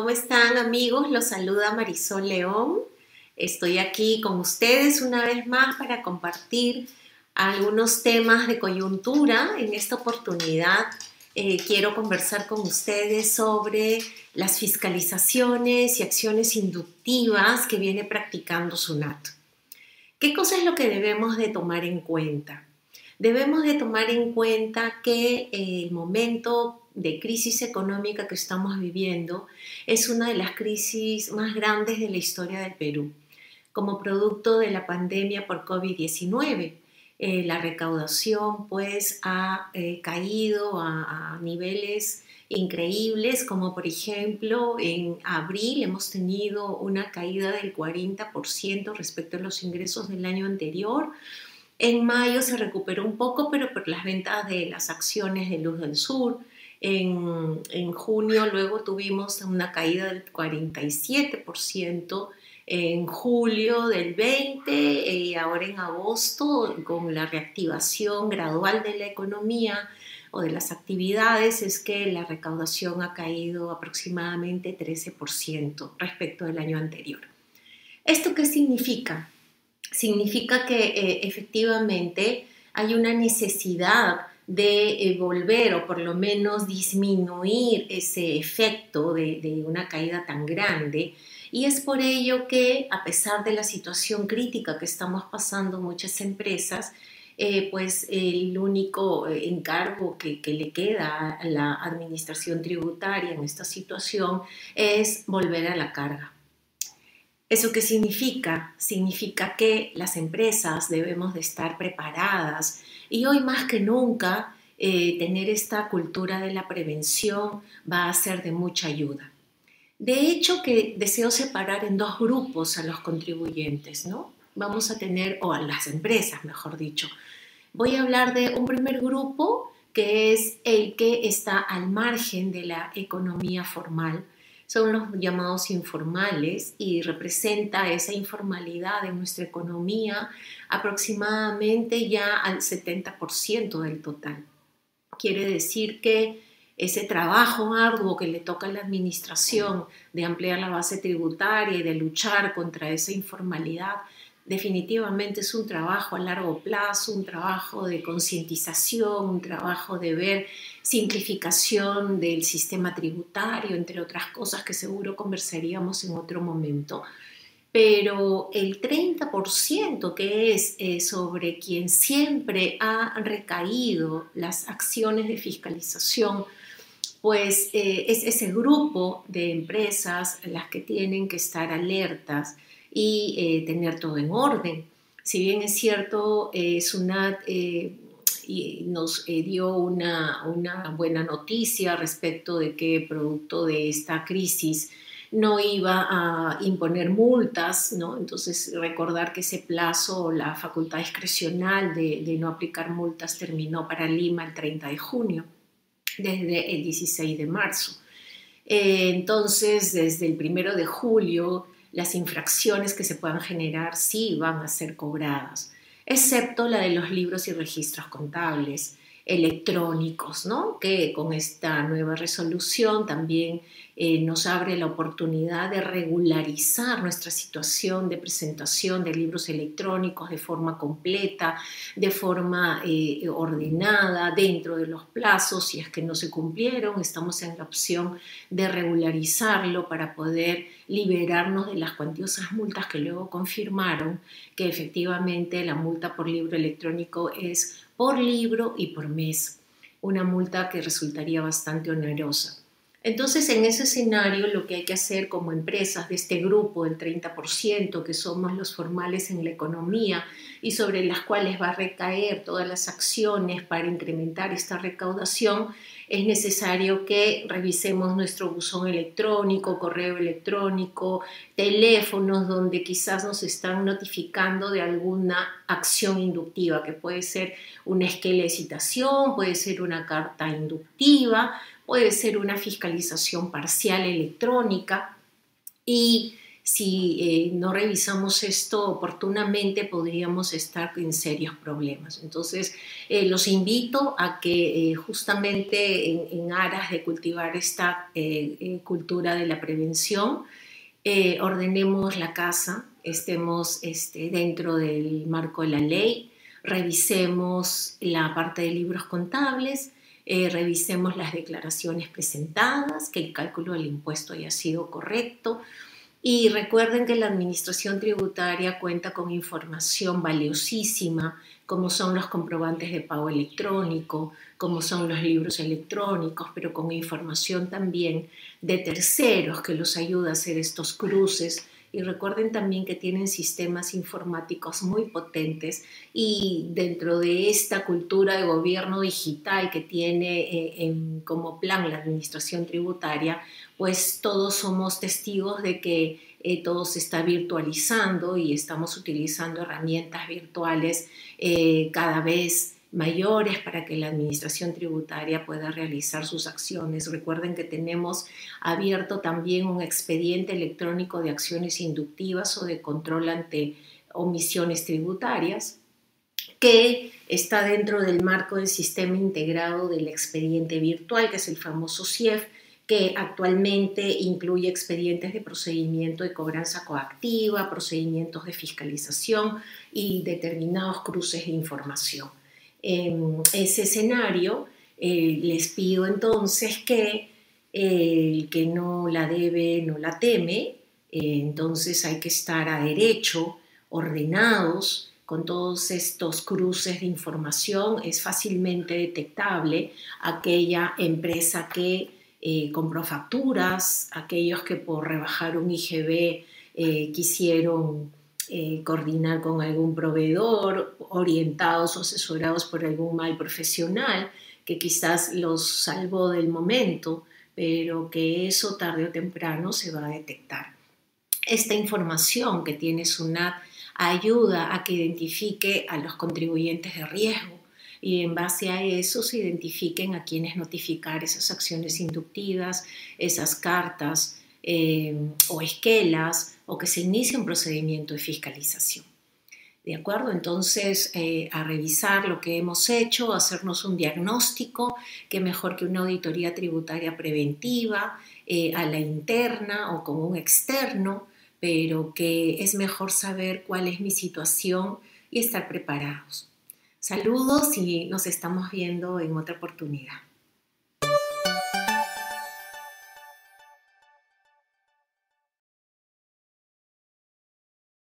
¿Cómo están amigos? Los saluda Marisol León. Estoy aquí con ustedes una vez más para compartir algunos temas de coyuntura. En esta oportunidad eh, quiero conversar con ustedes sobre las fiscalizaciones y acciones inductivas que viene practicando SUNAT. ¿Qué cosa es lo que debemos de tomar en cuenta? Debemos de tomar en cuenta que el momento de crisis económica que estamos viviendo es una de las crisis más grandes de la historia del Perú, como producto de la pandemia por COVID-19. Eh, la recaudación pues ha eh, caído a, a niveles increíbles, como por ejemplo en abril hemos tenido una caída del 40% respecto a los ingresos del año anterior. En mayo se recuperó un poco, pero por las ventas de las acciones de Luz del Sur. En, en junio luego tuvimos una caída del 47%, en julio del 20% y ahora en agosto con la reactivación gradual de la economía o de las actividades es que la recaudación ha caído aproximadamente 13% respecto del año anterior. ¿Esto qué significa? Significa que eh, efectivamente hay una necesidad de eh, volver o por lo menos disminuir ese efecto de, de una caída tan grande. Y es por ello que, a pesar de la situación crítica que estamos pasando muchas empresas, eh, pues el único encargo que, le queda a la administración tributaria en esta situación es volver a la carga. ¿Eso qué significa? Significa que las empresas debemos de estar preparadas y hoy más que nunca eh, tener esta cultura de la prevención va a ser de mucha ayuda. De hecho, que deseo separar en dos grupos a los contribuyentes, ¿no? Vamos a tener, o a las empresas, mejor dicho, Voy a hablar de un primer grupo que es el que está al margen de la economía formal. Son los llamados informales y representa esa informalidad en nuestra economía aproximadamente ya al 70% del total. Quiere decir que ese trabajo arduo que le toca a la administración de ampliar la base tributaria y de luchar contra esa informalidad definitivamente es un trabajo a largo plazo, un trabajo de concientización, un trabajo de ver simplificación del sistema tributario, entre otras cosas que seguro conversaríamos en otro momento. Pero el 30% que es eh, sobre quien siempre ha recaído las acciones de fiscalización, pues eh, es ese grupo de empresas las que tienen que estar alertas y eh, tener todo en orden. Si bien es cierto, eh, SUNAT eh, nos dio una, una, buena noticia respecto de que producto de esta crisis no iba a imponer multas, ¿no? Entonces recordar que ese plazo, la facultad discrecional de, de no aplicar multas terminó para Lima el 30 de junio, desde el 16 de marzo. entonces, desde el 1 de julio, las infracciones que se puedan generar sí van a ser cobradas, excepto la de los libros y registros contables electrónicos, ¿no? que con esta nueva resolución también eh, nos abre la oportunidad de regularizar nuestra situación de presentación de libros electrónicos de forma completa, de forma eh, ordenada, dentro de los plazos, si es que no se cumplieron, estamos en la opción de regularizarlo para poder liberarnos de las cuantiosas multas que luego confirmaron que efectivamente la multa por libro electrónico es por libro y por mes, una multa que resultaría bastante onerosa. Entonces, en ese escenario, lo que hay que hacer como empresas de este grupo del 30%, que somos los formales en la economía y sobre las cuales va a recaer todas las acciones para incrementar esta recaudación, es necesario que revisemos nuestro buzón electrónico, correo electrónico, teléfonos donde quizás nos están notificando de alguna acción inductiva, que puede ser una esquela de citación, puede ser una carta inductiva, puede ser una fiscalización parcial electrónica y si eh, no revisamos esto oportunamente podríamos estar en serios problemas. Entonces, eh, los invito a que justamente en, aras de cultivar esta cultura de la prevención, ordenemos la casa, estemos este, dentro del marco de la ley, revisemos la parte de libros contables, eh, revisemos las declaraciones presentadas, que el cálculo del impuesto haya sido correcto. Y recuerden que la Administración Tributaria cuenta con información valiosísima, como son los comprobantes de pago electrónico, como son los libros electrónicos, pero con información también de terceros que los ayuda a hacer estos cruces y recuerden también que tienen sistemas informáticos muy potentes y dentro de esta cultura de gobierno digital que tiene eh, como plan la administración tributaria, pues todos somos testigos de que eh, todo se está virtualizando y estamos utilizando herramientas virtuales eh, cada vez mayores para que la administración tributaria pueda realizar sus acciones. Recuerden que tenemos abierto también un expediente electrónico de acciones inductivas o de control ante omisiones tributarias que está dentro del marco del sistema integrado del expediente virtual, que es el famoso CIEF, que actualmente incluye expedientes de procedimiento de cobranza coactiva, procedimientos de fiscalización y determinados cruces de información en ese escenario, eh, les pido entonces que el que no la debe no la teme, eh, entonces hay que estar a derecho, ordenados, con todos estos cruces de información, es fácilmente detectable aquella empresa que eh, compró facturas, aquellos que por rebajar un IGB quisieron eh, coordinar con algún proveedor, orientados o asesorados por algún mal profesional que quizás los salvó del momento, pero que eso tarde o temprano se va a detectar. Esta información que tiene SUNAT ayuda a que identifique a los contribuyentes de riesgo y en base a eso se identifiquen a quienes notificar esas acciones inductivas, esas cartas eh, o esquelas o que se inicie un procedimiento de fiscalización. ¿De acuerdo? Entonces, eh, a revisar lo que hemos hecho, hacernos un diagnóstico, que mejor que una auditoría tributaria preventiva, eh, a la interna o con un externo, pero que es mejor saber cuál es mi situación y estar preparados. Saludos y nos estamos viendo en otra oportunidad.